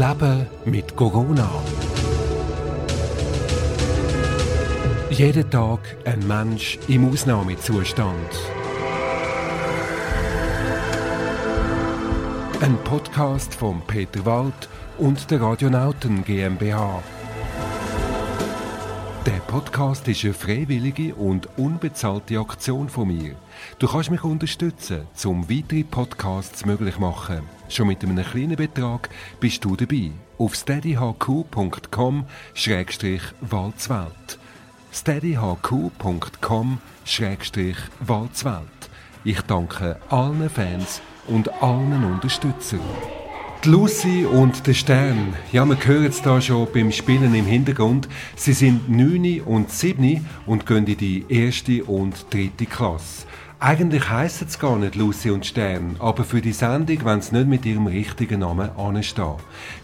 Leben mit Corona. Jeden Tag ein Mensch im Ausnahmezustand. Ein Podcast von Peter Wald und der Radionauten GmbH. Der Podcast ist eine freiwillige und unbezahlte Aktion von mir. Du kannst mich unterstützen, um weitere Podcasts möglich zu machen. Schon mit einem kleinen Betrag bist du dabei. Auf steadyhq.com-walzwelt. steadyhq.com-walzwelt. Ich danke allen Fans und allen Unterstützern. Die Lucy und der Stern, ja, wir hören es da schon beim Spielen im Hintergrund. Sie sind 9 und 7 und gehen in die erste und dritte Klasse. Eigentlich heissen es gar nicht Lucy und Stern, aber für die Sendung wollen sie nicht mit ihrem richtigen Namen anstehen.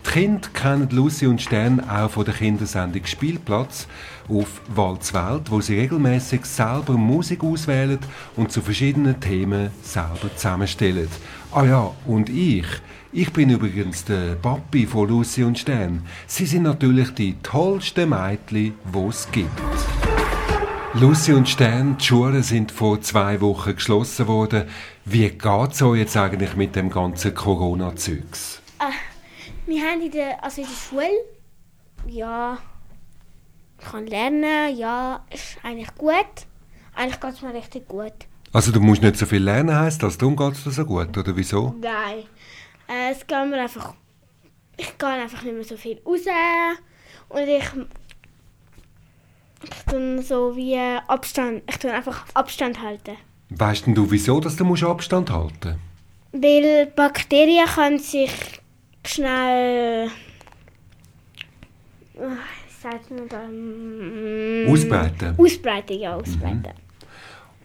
Die Kinder kennen Lucy und Stern auch von der Kindersendung Spielplatz auf Walzwelt, wo sie regelmäßig selber Musik auswählen und zu verschiedenen Themen selber zusammenstellen. Ah ja, und ich, ich bin übrigens der Papi von Lucy und Stern. Sie sind natürlich die tollsten Mädchen, die es gibt. Lucy und Stern, die Schulen sind vor zwei Wochen geschlossen worden. Wie geht es euch jetzt eigentlich mit dem ganzen Corona-Zeugs? Ah, wir haben in der, also in der Schule, ja, ich kann lernen, ja, ist eigentlich gut. Eigentlich geht es mir richtig gut. Also du musst nicht so viel lernen, heisst das? Darum geht es dir so gut, oder wieso? Nein. Äh, es geht mir einfach, ich gehe einfach nicht mehr so viel raus und ich, ich tue so wie Abstand, ich tue einfach Abstand halten. Weißt denn du, wieso dass du musst Abstand halten Weil Bakterien können sich schnell, äh, sagt man da? Mm, Ausbreiten. Ausbreiten, ja, ausbreiten.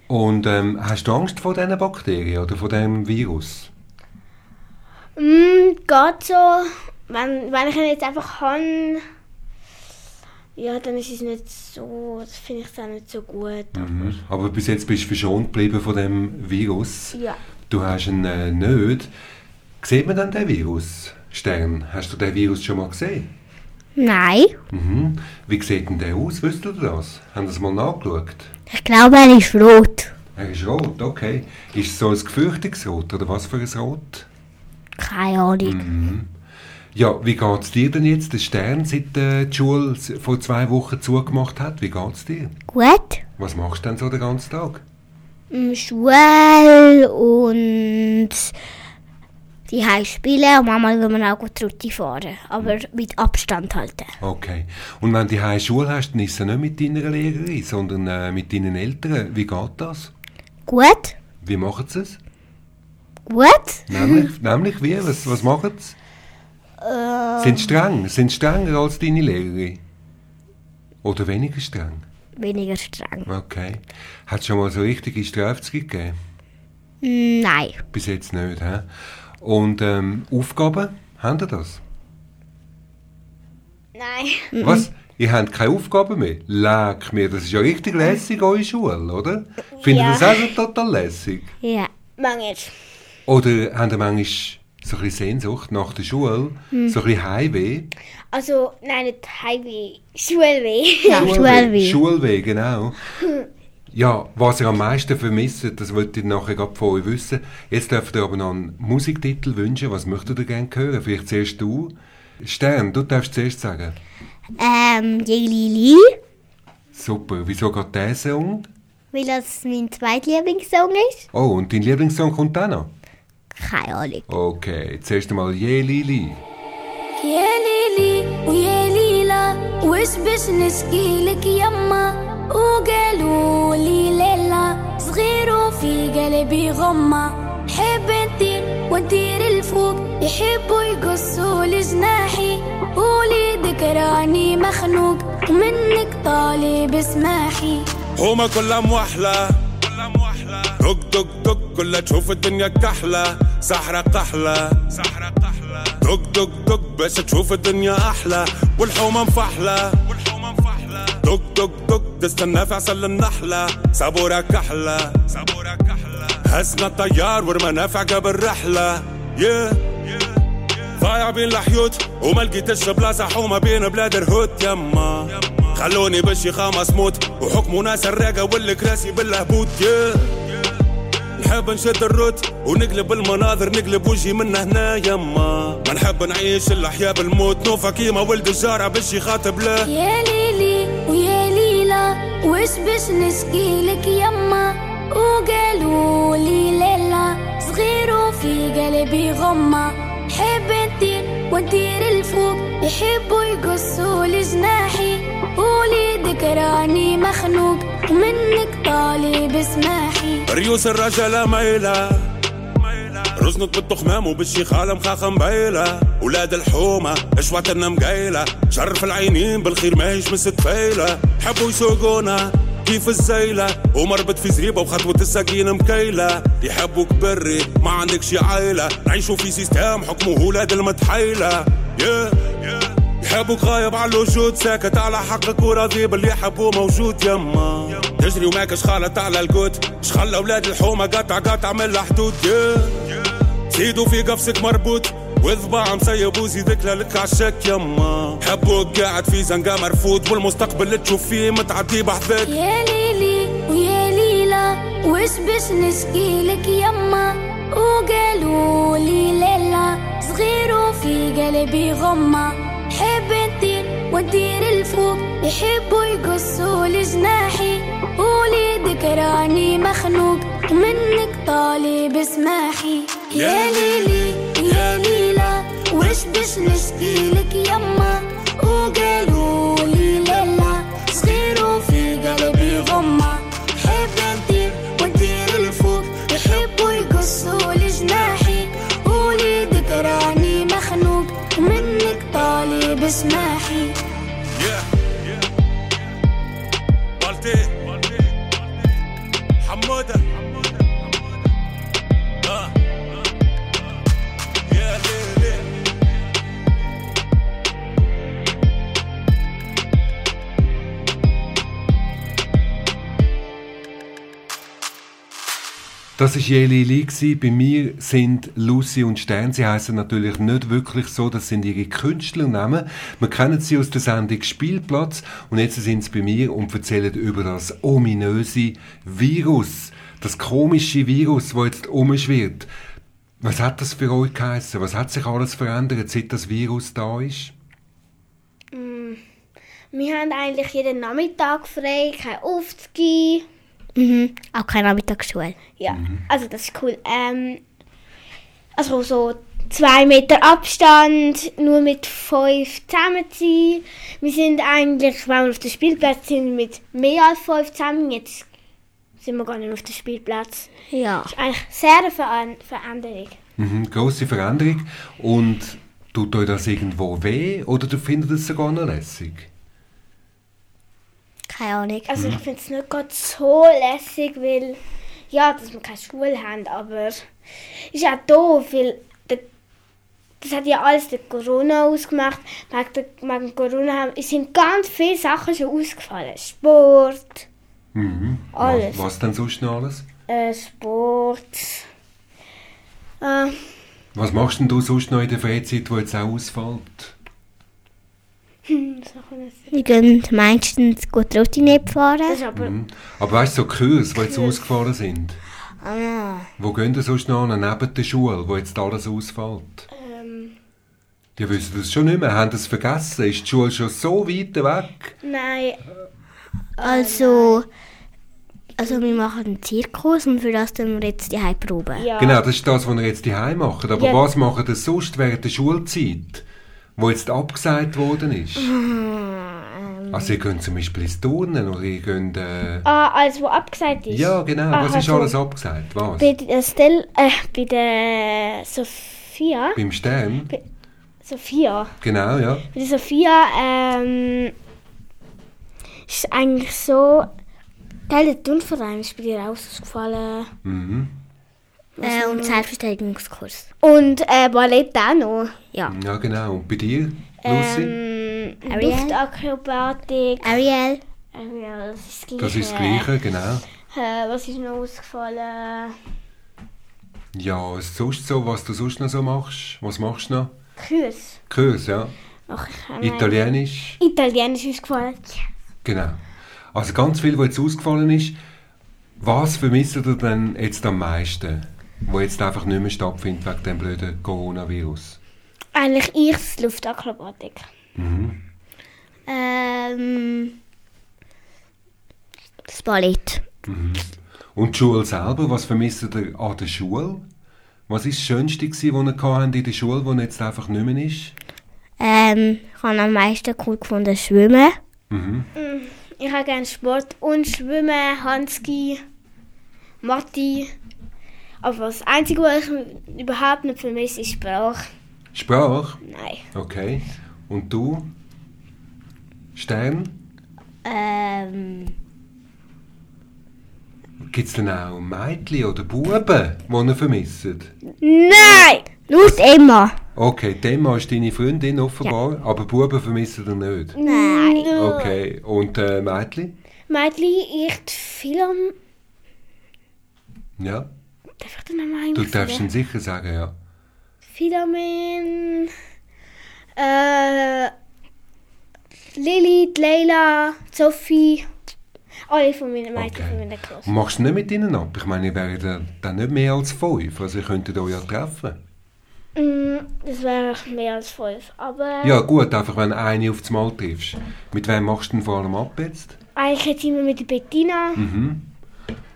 Und ähm, hast du Angst vor diesen Bakterien oder vor diesem Virus? Mm, geht so. Wenn, wenn ich ihn jetzt einfach kann, ja, dann ist es nicht so, das finde ich dann nicht so gut. Mhm. Aber bis jetzt bist du verschont geblieben von dem Virus. Ja. Du hast ihn äh, nicht. Sieht man dann den Virus? Stern, hast du den Virus schon mal gesehen? Nein. Mhm. Wie sieht denn der aus? Wisst ihr das? Haben Sie es mal nachgeschaut? Ich glaube, er ist rot. Er ist rot, okay. Ist es so ein gefürchtiges Rot oder was für ein Rot? Keine Ahnung. Mhm. Ja, wie geht es dir denn jetzt, der Stern, seit äh, die Schule vor zwei Wochen zugemacht hat? Wie geht es dir? Gut. Was machst du denn so den ganzen Tag? Mm, Schule und die Hause spielen und manchmal will man auch gut Route fahren. Aber mit Abstand halten. Okay. Und wenn du heim Schule hast, dann ist es nicht mit deiner Lehrerin, sondern äh, mit deinen Eltern. Wie geht das? Gut. Wie machen sie es? Gut. Nämlich, nämlich wie? Was, was machen sie? Äh, Sind sie streng? Sind strenger als deine Lehrerin? Oder weniger streng? weniger streng. Okay. Hat es schon mal so richtige Strafe gegeben? Nein. Bis jetzt nicht, hä? Und ähm, Aufgaben? Habt ihr das? Nein. Was? Ihr habt keine Aufgaben mehr? Leck mir, das ist ja richtig lässig, eure Schule, oder? Findet ihr Ja. das auch so total lässig? Ja. Manchmal. Oder habt ihr manchmal so ein bisschen Sehnsucht nach der Schule? So ein bisschen Heimweh? Also, nein, nicht Highway. Schulweh. Ja, Schulweh. Schulweh, genau. Ja, was ihr am meisten vermisst, das wollt ihr nachher gerade von euch wissen. Jetzt dürft ihr aber noch einen Musiktitel wünschen. Was möchtet ihr gerne hören? Vielleicht zuerst du. Stern, du darfst zuerst sagen. Ähm, Jelili. Super. Wieso geht der Song? Weil das mein zweitlieblingssong ist. Oh, und dein Lieblingssong kommt auch noch? Okay, zuerst einmal Je Lili. يا ليلي ويا ليلى وش باش نشكيلك يما وقالوا لي ليلى صغير وفي قلبي غمة حب نطير وندير الفوق. يحبوا يقصوا لجناحي وليدك راني مخنوق. ومنك طالب اسماحي هما كلها موحلة دق دق دق كلها تشوف الدنيا كحلة سحرة قحلة سحرة قحلة دق دق دق باش تشوف الدنيا أحلى. والحومة مفحلة. والحومة مفحلة. دق دق دق تستنى في عسل النحلة. صبورة كحلة. صبورة كحلة. هزنا الطيار والمنافع قبل رحلة. Yeah. ضايع بين الحيوت وما لقيتش بلاصة حومة بين بلاد الهوت. يما. خلوني بشي خامس موت. وحكموا ناس الراقة والكراسي بالهبوط yeah. نحب نشد الروت ونقلب المناظر نقلب وجهي من هنا يما. ما نحب نعيش الأحياء بالموت نوفا كيما ولد الجارة باش يخاطب له. يا ليلي ويا ليلى وش باش نشكيلك يما؟ وقالوا لي ليلى صغير وفي قلبي غمة. حب نطير ونطير الفوق يحبوا يقصوا لجناحي. وليدك راني مخنوق ومنك طالب اسماحي ريوس الرجالة مايلة رزنك بالتخمام وبالشيخالة مخاخة مبيلة. ولاد الحومة اشواتنا مقايلة شرف العينين بالخير ماهيش مستفايلة حبوا يسوقونا كيف الزيلة ومربط في زريبة وخطوة السكين مكيلة. يحبوك بري ما عندكش عيلة. نعيشوا في سيستم حكمه ولاد المتحيلة. Yeah. يحبوك غايب على الوجود ساكت على حقك وراضي باللي حبوه موجود يما. تجري وماكش خالط على القوت شخلى أولاد الحومة قطع قطع من الحدود. زيدوا في قفصك مربوط. وذباع مسيب وزيدك لك عالشك يما. حبوك قاعد في زنقة مرفوض. والمستقبل اللي تشوف فيه متعدي بحذاك. يا ليلي ويا ليلى وش باش نشكيلك يما؟ وقالوا لي ليلى صغير وفي قلبي غمة. حب نطير ونطير الفوق يحبوا يقصوا لجناحي. وليدك راني مخنوق ومنك طالب اسماحي. يا ليلي يا ليلى وش باش نشكيلك يما؟ وقالوا Das war Jeli Lee. Bei mir sind Lucy und Stern. Sie heißen natürlich nicht wirklich so, das sind ihre Künstlernamen. Wir kennen sie aus der Sendung Spielplatz und jetzt sind sie bei mir und erzählen über das ominöse Virus. Das komische Virus, das jetzt umschwirrt. Was hat das für euch geheißen? Was hat sich alles verändert, seit das Virus da ist? Wir haben eigentlich jeden Nachmittag frei, kein Aufzugehen. Mhm. Auch keine Nachmittagsschule. Ja, also das ist cool. Ähm, also so zwei Meter Abstand, nur mit fünf zusammen sein. Wir sind eigentlich, wenn wir auf dem Spielplatz sind, mit mehr als fünf zusammen. Jetzt sind wir gar nicht auf dem Spielplatz. Ja. Das ist eigentlich sehr eine Veran Veränderung. Mhm, grosse Veränderung. Und tut euch das irgendwo weh oder du findet es sogar noch lässig? Keine Ahnung. Also ich finde es nicht gerade so lässig, weil ja, dass wir keine Schule haben, aber es ist auch doof, weil das hat ja alles der Corona ausgemacht. Wegen, der, wegen Corona haben, es sind ganz viele Sachen schon ausgefallen. Sport, Mhm. Alles. Was, was denn sonst noch alles? äh, Sport. Äh, Was machst denn du sonst noch in der Freizeit, die jetzt auch ausfällt? Nicht. Wir gehen meistens gut Routine fahren. das ist aber Mhm. Aber weißt du, so Kurse, die jetzt ausgefallen sind, Ah. wo gehen ihr sonst noch hin, neben der Schule, wo jetzt alles ausfällt? ähm, Die wissen das schon nicht mehr, haben das vergessen. Ist die Schule schon so weit weg? nein, Also, also wir machen einen Zirkus und für das tun wir jetzt die Probe. ja. Genau, das ist das, was ihr jetzt daheim macht. Aber Ja. was macht ihr sonst während der Schulzeit, wo jetzt abgesagt worden ist? Also ihr könnt zum Beispiel ins Turnen oder ihr könnt... Äh, Ah, alles, was abgesagt ist. ja, genau. Was Aha, ist so. alles abgesagt? Was? Bei der Stell, äh, bei der Sophia, Beim Stern? Sophia, Genau, ja. bei der Sophia, ähm, ist eigentlich so, Teil der Turnverein ist bei dir ausgefallen. Mhm. Äh, und Selbstverteidigungskurs. Und äh, Ballett auch noch. Ja. Ja, genau. Und bei dir, Lucy? Ähm, Ariel? Luftakrobatik. Ariel, ja, das ist das Gleiche. das ist das Gleiche, genau. Äh, was ist noch ausgefallen? Ja, was sonst so, was du sonst noch so machst? Was machst du noch? Kurs. Kurs, ja. Ach, Italienisch, Italienisch ist gefallen. genau. Also ganz viel, was jetzt ausgefallen ist. Was vermisst ihr denn jetzt am meisten, wo jetzt einfach nicht mehr stattfindet wegen dem blöden Coronavirus? Eigentlich ich das Luftakrobatik. Ähm, das Ballett. Und die Schule selber, was vermisst ihr an der Schule? Was ist das Schönste, was ihr in der Schule, was jetzt einfach nicht mehr ist? Ähm, ich habe am meisten cool gefunden Schwimmen. Ich habe gerne Sport und Schwimmen, Handski, Mathe. Aber das Einzige, was ich überhaupt nicht vermisse, ist Sprache. Sprache? Nein. Okay. Und du? Stern? Ähm, Gibt es denn auch Mädchen oder Buben, die ihr vermisst? Nein! Lust immer. Okay, Emma ist deine Freundin offenbar, aber Buben vermissen ihr nicht. Nein. Okay, und äh, Mädchen? Mädchen, ich die Film. Ja, Darf ich den Namen du eigentlich darfst sagen? ihn sicher sagen, ja. Philomen. Äh. Lili, Leila, Sophie. Alle von meinen Mädchen von meiner Klasse. Und machst du nicht mit ihnen ab? Ich meine, ihr wären dann- nicht mehr als fünf, also ihr könntet euch ja treffen. Mm, Das wäre mehr als fünf. Aber Ja gut, einfach wenn du eine aufs Mal triffst. Mit wem machst du denn vor allem ab jetzt? eigentlich jetzt immer mit der Bettina. Mhm.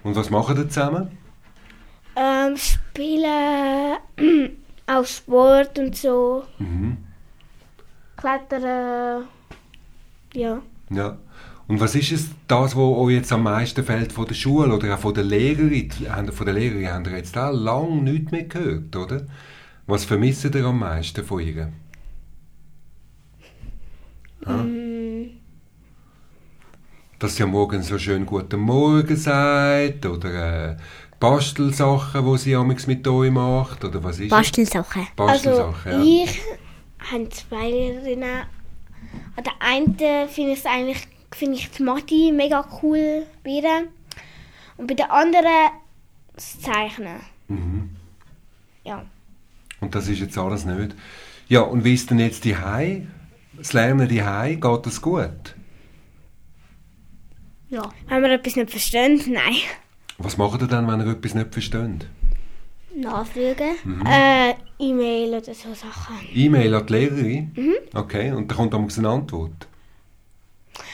Und was machen ihr zusammen? Ähm, spielen auch Sport und so. Mhm. Klettern. Ja. Ja. Und was ist es, das, was euch jetzt am meisten fällt von der Schule oder auch von der Lehrerin? Von der Lehrerin habt ihr jetzt auch lange nichts mehr gehört, oder? Was vermisst ihr am meisten von ihr? Ja? Dass sie am Morgen so schön «Guten Morgen» sagt oder äh, Bastelsachen, die sie amigs mit euch macht, oder was ist es? Bastelsachen. Also, Bastelsachen, ja. ich habe zwei Lehrerinnen. An der einen finde ich es eigentlich finde ich die Mathe mega cool bei ihr. Und bei der anderen das Zeichnen. Mhm. Ja. Und das ist jetzt alles nicht. Ja, und wie ist denn jetzt die Das Lernen die geht das gut? Ja. Wenn wir etwas nicht verstehen, nein. Was macht ihr dann, wenn ihr etwas nicht versteht? Nachfragen. Mhm. Äh, E-Mail oder so Sachen. E-Mail an die Lehrerin? Okay, und da kommt dann eine Antwort.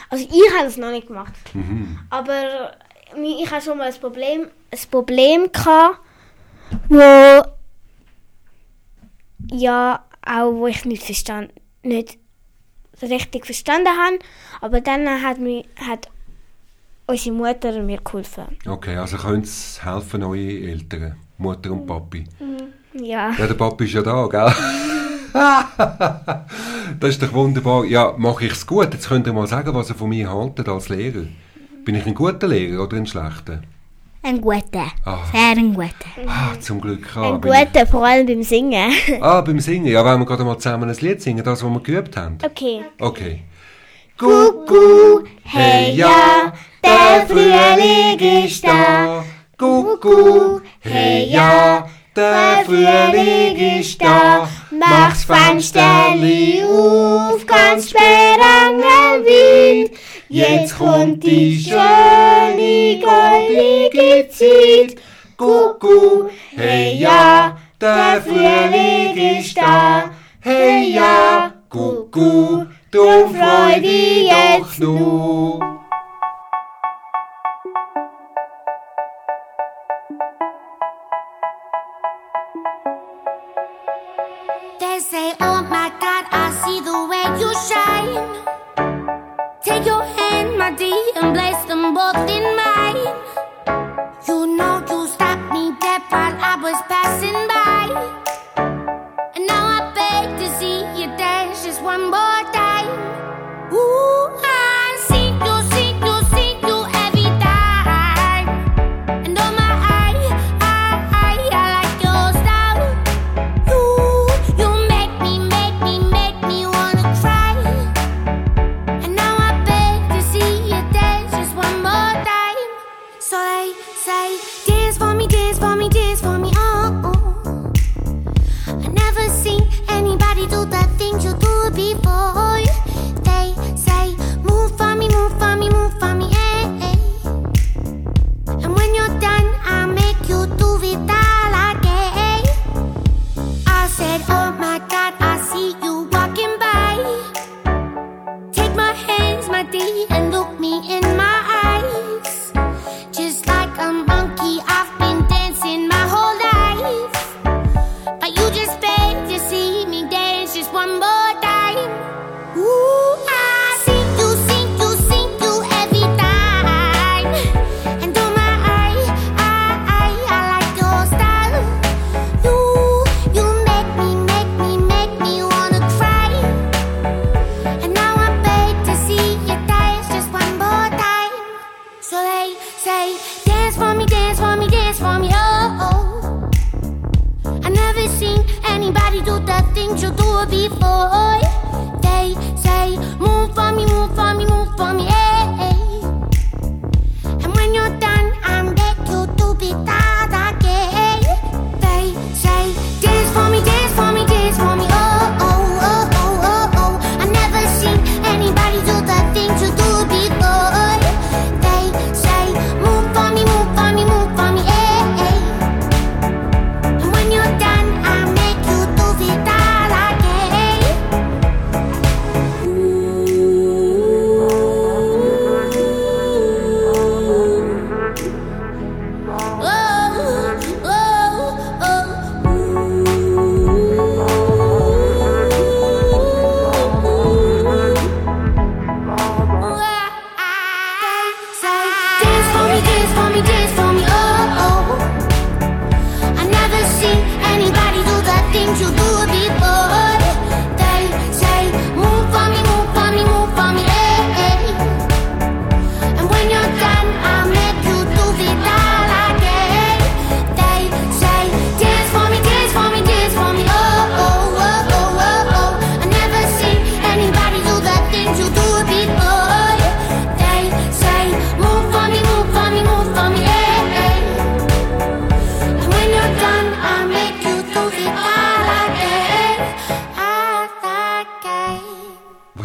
Also ich habe das noch nicht gemacht. Mhm. Aber ich habe schon mal ein Problem, ein Problem gehabt, wo ja auch wo ich nicht verstand, nicht richtig verstanden habe. Aber dann hat mir hat unsere Mutter mir geholfen. Okay, also können es helfen, eure Eltern, Mutter und Papi. Ja. Ja, der Papi ist ja da, gell? das ist doch wunderbar. Ja, mache ich es gut? Jetzt könnt ihr mal sagen, was ihr von mir haltet als Lehrer. Bin ich ein guter Lehrer oder ein schlechter? Ein guter. Ah. Sehr ein guter. Ah, zum Glück. Ah, Ein ich- guter, vor allem beim Singen. Ah, beim Singen. Ja, wollen wir gerade mal zusammen ein Lied singen, das, was wir geübt haben? Okay. Okay. Kuckuck, hey ja, der Frühling ist da. Kuckuck, hey ja, der Frühling ist da. Mach's Fensterli auf, ganz sperrangelwild. Jetzt kommt die schöne goldige Zeit. Kuckuck, hey ja, der Frühling ist da. Hey ja, Kuckuck, drum freu dich jetzt nur.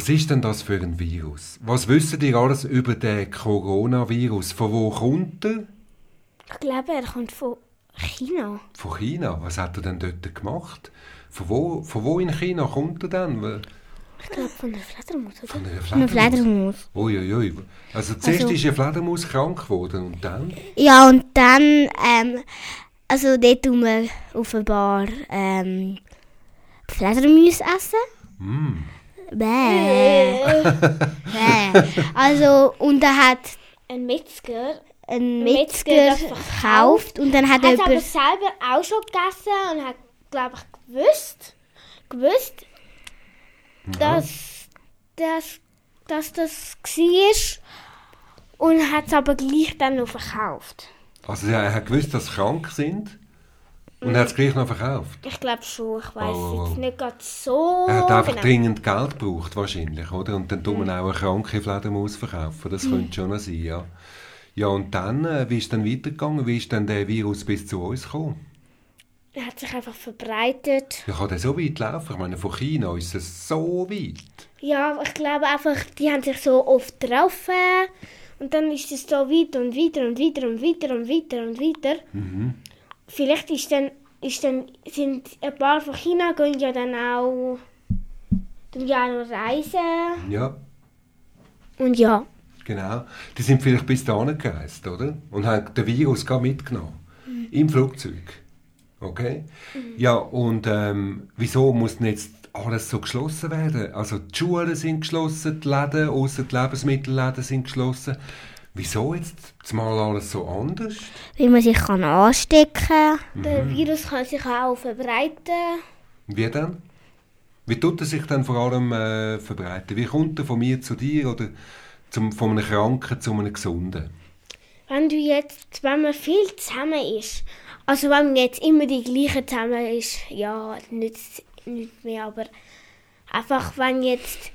Was ist denn das für ein Virus? Was wissen ihr alles über den Coronavirus? Von wo kommt er? Ich glaube, er kommt von China. Von China. Was hat er denn dort gemacht? Von wo, von wo in China kommt er denn? Ich glaube, von der Fledermaus, oder? Von Eine Fledermaus. Fledermaus. Uiuiui. Also zuerst Also- ist eine Fledermaus krank geworden und dann? Ja, und dann, ähm, also dort tun wir offenbar ähm, Fledermäuse essen. Mm. Bäh. Bäh. Also, und er hat Ein Metzger einen Metzger Metzger verkauft und dann hat hat er es aber selber auch schon gegessen und hat, glaube ich, gewusst, gewusst dass, dass, dass das war und hat es aber gleich dann noch verkauft. Also er hat gewusst, dass sie krank sind und hat es gleich noch verkauft. Ich glaube schon, ich weiß Oh, oh, jetzt oh. nicht gerade so Er hat einfach genau. dringend Geld gebraucht wahrscheinlich, oder? Und dann tun wir auch eine kranke Fledermaus verkaufen. Das könnte schon sein, ja. Ja, und dann, äh, wie ist dann weitergegangen? Wie ist dann der Virus bis zu uns gekommen? Er hat sich einfach verbreitet. Ja, kann der so weit laufen? Ich meine, von China ist es so weit. Ja, ich glaube einfach, die haben sich so oft getroffen und dann ist es so weiter und weiter und weiter und weiter und weiter und weiter. Vielleicht ist dann, ist dann, sind ein paar von China gehen ja dann auch tun ja auch noch reisen. Ja, Und ja, genau. Die sind vielleicht bis dahin gereist, oder? Und haben den Virus gar mitgenommen. Im Flugzeug. Okay? Ja, und ähm, wieso muss denn jetzt alles so geschlossen werden? Also die Schulen sind geschlossen, die Läden, ausser die Lebensmittelläden sind geschlossen. Wieso jetzt mal alles so anders? Wie man sich kann anstecken der Virus kann sich auch verbreiten. Wie denn? Wie tut er sich dann vor allem äh, verbreiten? Wie kommt er von mir zu dir oder zum, von einem Kranken zu einem Gesunden? Wenn du jetzt, wenn man viel zusammen ist, also wenn man jetzt immer die gleichen zusammen ist, ja, nützt nicht mehr, aber einfach wenn jetzt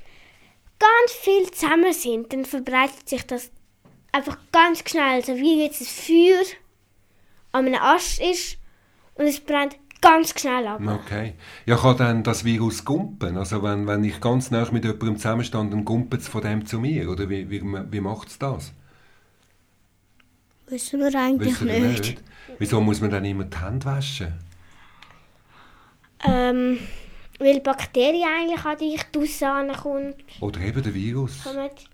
ganz viel zusammen sind, dann verbreitet sich das einfach ganz schnell, also wie jetzt ein Feuer an einem Ast ist und es brennt ganz schnell ab. Okay. Ja, kann dann das Virus gumpen? Also wenn, wenn ich ganz nah mit jemandem zusammenstand, dann gumpet es von dem zu mir? Oder wie, wie, wie macht es das? Wissen wir eigentlich Wissen ihr nicht. Wieso muss man dann immer die Hände waschen? Ähm, weil Bakterien eigentlich an dich draussen kommt. Oder eben der Virus?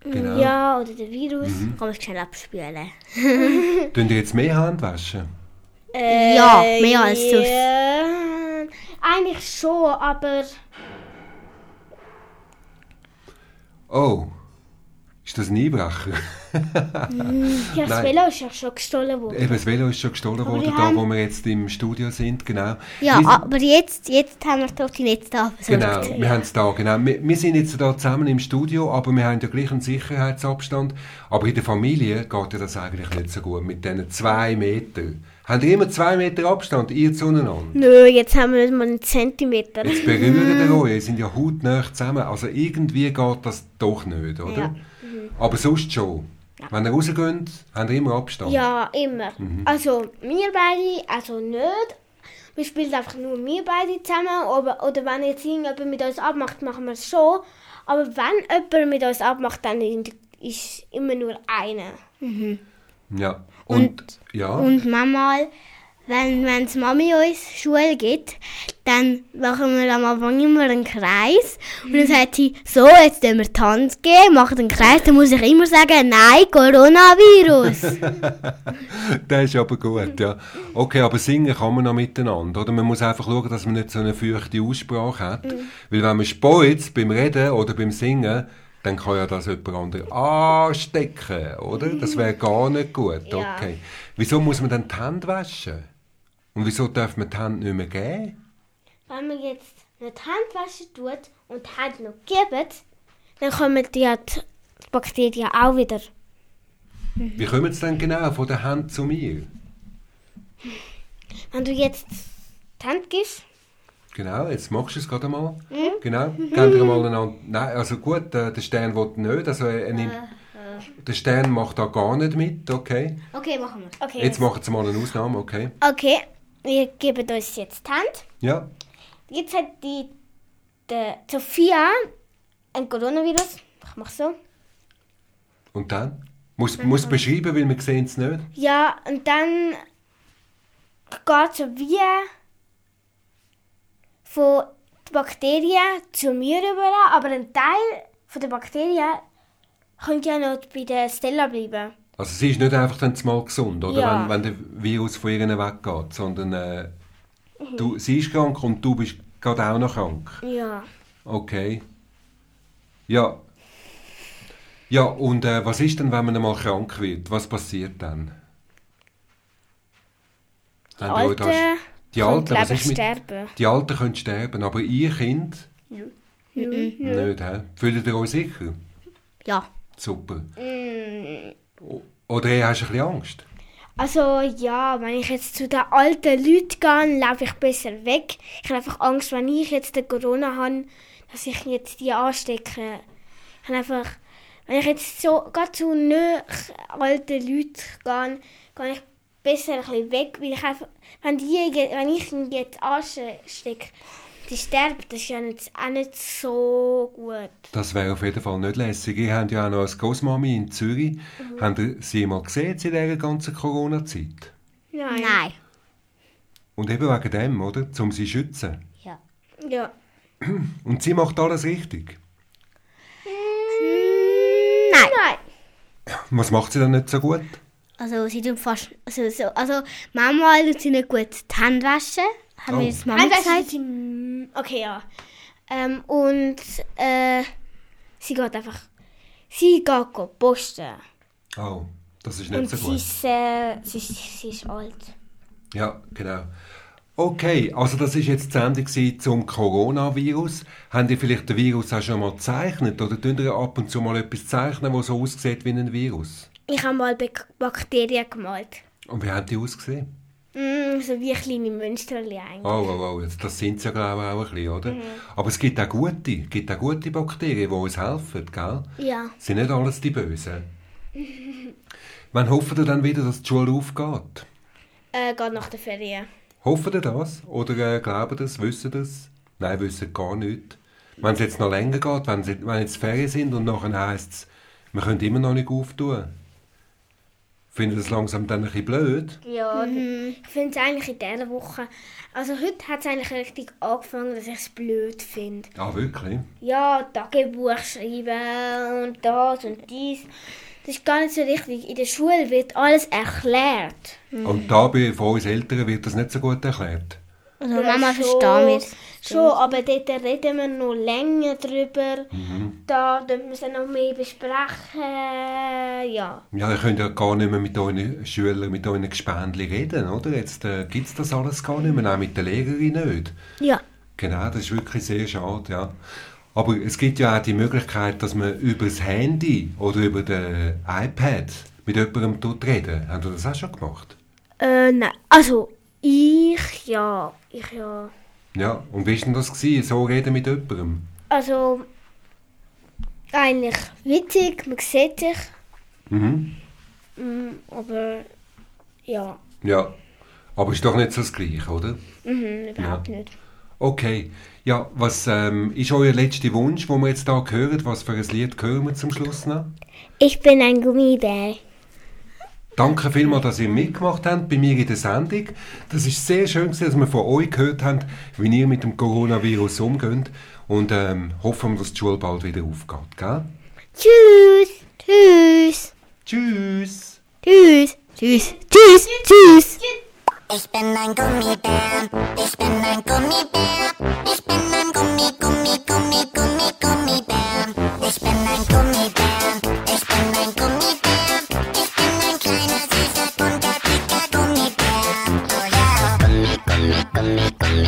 Genau. Ja, oder der Virus. Kann man es schnell abspülen. Tun ihr jetzt mehr Hände waschen? ja, mehr als sonst. Ja, eigentlich schon, aber Oh, ist das ein Einbrecher? ja, das. Velo ist ja schon gestohlen worden. Eben, das Velo ist schon gestohlen Aber worden, da wo wir jetzt im Studio sind, genau. Ja, Wir- aber jetzt, jetzt haben wir doch die Netze da Genau, wir haben es da, genau. Wir, wir sind jetzt da zusammen im Studio, aber wir haben ja gleich einen Sicherheitsabstand. Aber in der Familie geht ja das eigentlich nicht so gut. Mit diesen zwei Metern Habt ihr immer zwei Meter Abstand, ihr zueinander? Nö, jetzt haben wir nicht mal einen Zentimeter. Jetzt berühren ihr euch, ihr sind ja hautnah zusammen. Also irgendwie geht das doch nicht, oder? Ja. Aber sonst schon. Wenn ihr rausgeht, habt ihr immer Abstand. Ja, immer. Also wir beide, also nicht. Wir spielen einfach nur wir beide zusammen. Oder, oder wenn jetzt irgendjemand mit uns abmacht, machen wir es schon. Aber wenn jemand mit uns abmacht, dann ist immer nur einer. Ja. Und, ja. Und manchmal, wenn wenn's Mami uns Schule gibt, dann machen wir am Anfang immer einen Kreis. Und dann sagt sie, so, jetzt tun wir die Hand geben, machen einen Kreis. Dann muss ich immer sagen, nein, Coronavirus. Das ist aber gut, ja. Okay, aber singen kann man noch miteinander, oder? Man muss einfach schauen, dass man nicht so eine feuchte Aussprache hat. Weil wenn man speuzt beim Reden oder beim Singen, dann kann ja das jemand anderes anstecken, oder? Das wäre gar nicht gut, okay. Wieso muss man dann die Hände waschen? Und wieso darf man die Hände nicht mehr geben? Wenn man jetzt nicht Handwäsche tut und die Hand noch gibt, dann kommen die, ja die Bakterien auch wieder. Wie kommen sie denn genau von der Hand zu mir? Wenn du jetzt die Hand gibst, Genau, jetzt machst du es gerade einmal. Genau, gebt ihr mal einander... Nein, also gut, äh, der Stern will nicht, also er nimmt... Der Stern macht da gar nicht mit, okay. Okay, machen wir okay. Jetzt machen sie mal eine Ausnahme, okay. Okay, wir geben uns jetzt die Hand. Ja, Jetzt hat die, die Sophia ein Coronavirus. Ich mach so. und dann? Muss, muss beschreiben, weil wir sehen es nicht. Ja, und dann geht Sophia von den Bakterien zu mir rüber, aber ein Teil von der Bakterien könnte ja noch bei der Stella bleiben. Also sie ist nicht einfach dann mal gesund, oder? Ja. Wenn, wenn der Virus von ihr weggeht, sondern äh, du, sie ist krank und du bist gerade auch noch krank. Ja. Okay. Ja. Ja, und äh, was ist denn, wenn man einmal krank wird? Was passiert dann? Die Habt ihr euch Alte, das- die Alten, was ist mit... sterben. Die Alten können sterben, aber ihr Kind nicht, hä? Fühlt ihr euch sicher? Ja. Super. Mm. Oder hast du ein bisschen Angst? Also ja, wenn ich jetzt zu den alten Leuten gehe, laufe ich besser weg. Ich habe einfach Angst, wenn ich jetzt den Corona habe, dass ich jetzt die anstecke. Ich habe einfach, wenn ich jetzt so gerade zu nahe alten Leuten gehe, gehe ich besser ein bisschen weg, weil ich einfach, wenn, die, wenn ich ihn jetzt anstecke, die sterben, das ist ja nicht, auch nicht so gut. Das wäre auf jeden Fall nicht lässig. Ihr habt ja auch noch als Großmami in Zürich. Habt ihr sie mal gesehen in dieser ganzen Corona-Zeit? Nein. Nein. Und eben wegen dem, oder? Um sie zu schützen. Ja. Ja. Und sie macht alles richtig. Nein. Nein. Was macht sie dann nicht so gut? Also, sie tut fast. Also, so, also manchmal tut sie nicht gut die Hände waschen. Haben Oh. wir jetzt Handwäsche gesagt. sie- Okay, ja. Ähm, und äh, sie geht einfach. Sie geht go posten. Oh, das ist Und nicht so sie gut. ist, äh, sie, ist, sie ist alt. Ja, genau. Okay, also das ist jetzt die Sendung zum Coronavirus. Habt ihr vielleicht den Virus auch schon mal gezeichnet? Oder tun ihr ab und zu mal etwas zeichnen, das so aussieht wie ein Virus? Ich habe mal Bak Bakterien gemalt. Und wie haben die ausgesehen? Mm, so wie kleine Münsterli eigentlich. Oh, oh, oh, das sind sie ja glaube ich auch ein bisschen, oder? Mhm. Aber es gibt auch gute, gibt auch gute Bakterien, die uns helfen, gell? Ja. Sind nicht alles die Bösen. Wann hofft ihr dann wieder, dass die Schule aufgeht? Äh, geht nach der Ferien. Hofft ihr das? Oder äh, glaubt ihr das? Wisst ihr das? Nein, wissen gar nicht. Wenn es jetzt noch länger geht, wenn, sie, wenn jetzt Ferien sind und nachher heisst es, wir können immer noch nicht auftun. Findet das langsam dann ein bisschen blöd? Ja, ich finde es eigentlich in dieser Woche. Also heute hat es eigentlich richtig angefangen, dass ich es blöd finde. Ah, wirklich? Ja, Tagebuch schreiben und das und dies. Das ist gar nicht so richtig. In der Schule wird alles erklärt. Und da bei von uns Eltern wird das nicht so gut erklärt. Also, Ja, Mama verstehen wir. Schon, aber dort reden wir noch länger drüber. Mhm. Da dürfen wir es noch mehr besprechen. Ja. Ja, ihr könnt ja gar nicht mehr mit euren Schülern, mit euren Gespendli reden, oder? Jetzt äh, gibt es das alles gar nicht mehr, auch mit der Lehrerin nicht. Ja. Genau, das ist wirklich sehr schade, ja. Aber es gibt ja auch die Möglichkeit, dass man über das Handy oder über den iPad mit jemandem tut reden. Haben Sie das auch schon gemacht? Äh, nein. Also, ich ja. Ich ja. Ja, und wie war denn das, gewesen, so reden mit jemandem? Also, eigentlich witzig, man sieht sich. Mhm. Mm, aber, ja. Ja, aber ist doch nicht so das Gleiche, oder? Mhm, überhaupt nicht. Okay. Ja, was ähm, ist euer letzter Wunsch, den wir jetzt hier hören? Was für ein Lied hören wir zum Schluss noch? Ich bin ein Gummibär. Danke vielmals, dass ihr mitgemacht habt bei mir in der Sendung. Das ist sehr schön, gewesen, dass wir von euch gehört haben, wie ihr mit dem Coronavirus umgeht. Und ähm, hoffen wir, dass die Schule bald wieder aufgeht. Gell? Tschüss. Tschüss. Tschüss! Tschüss. Tschüss. Tschüss. Tschüss. Ich bin ein Gummibär, ich bin ein Gummibär, ich bin ein Gummi, Gummi, Gummi, Gummi, Gummibär. Ich bin ein Gummibär,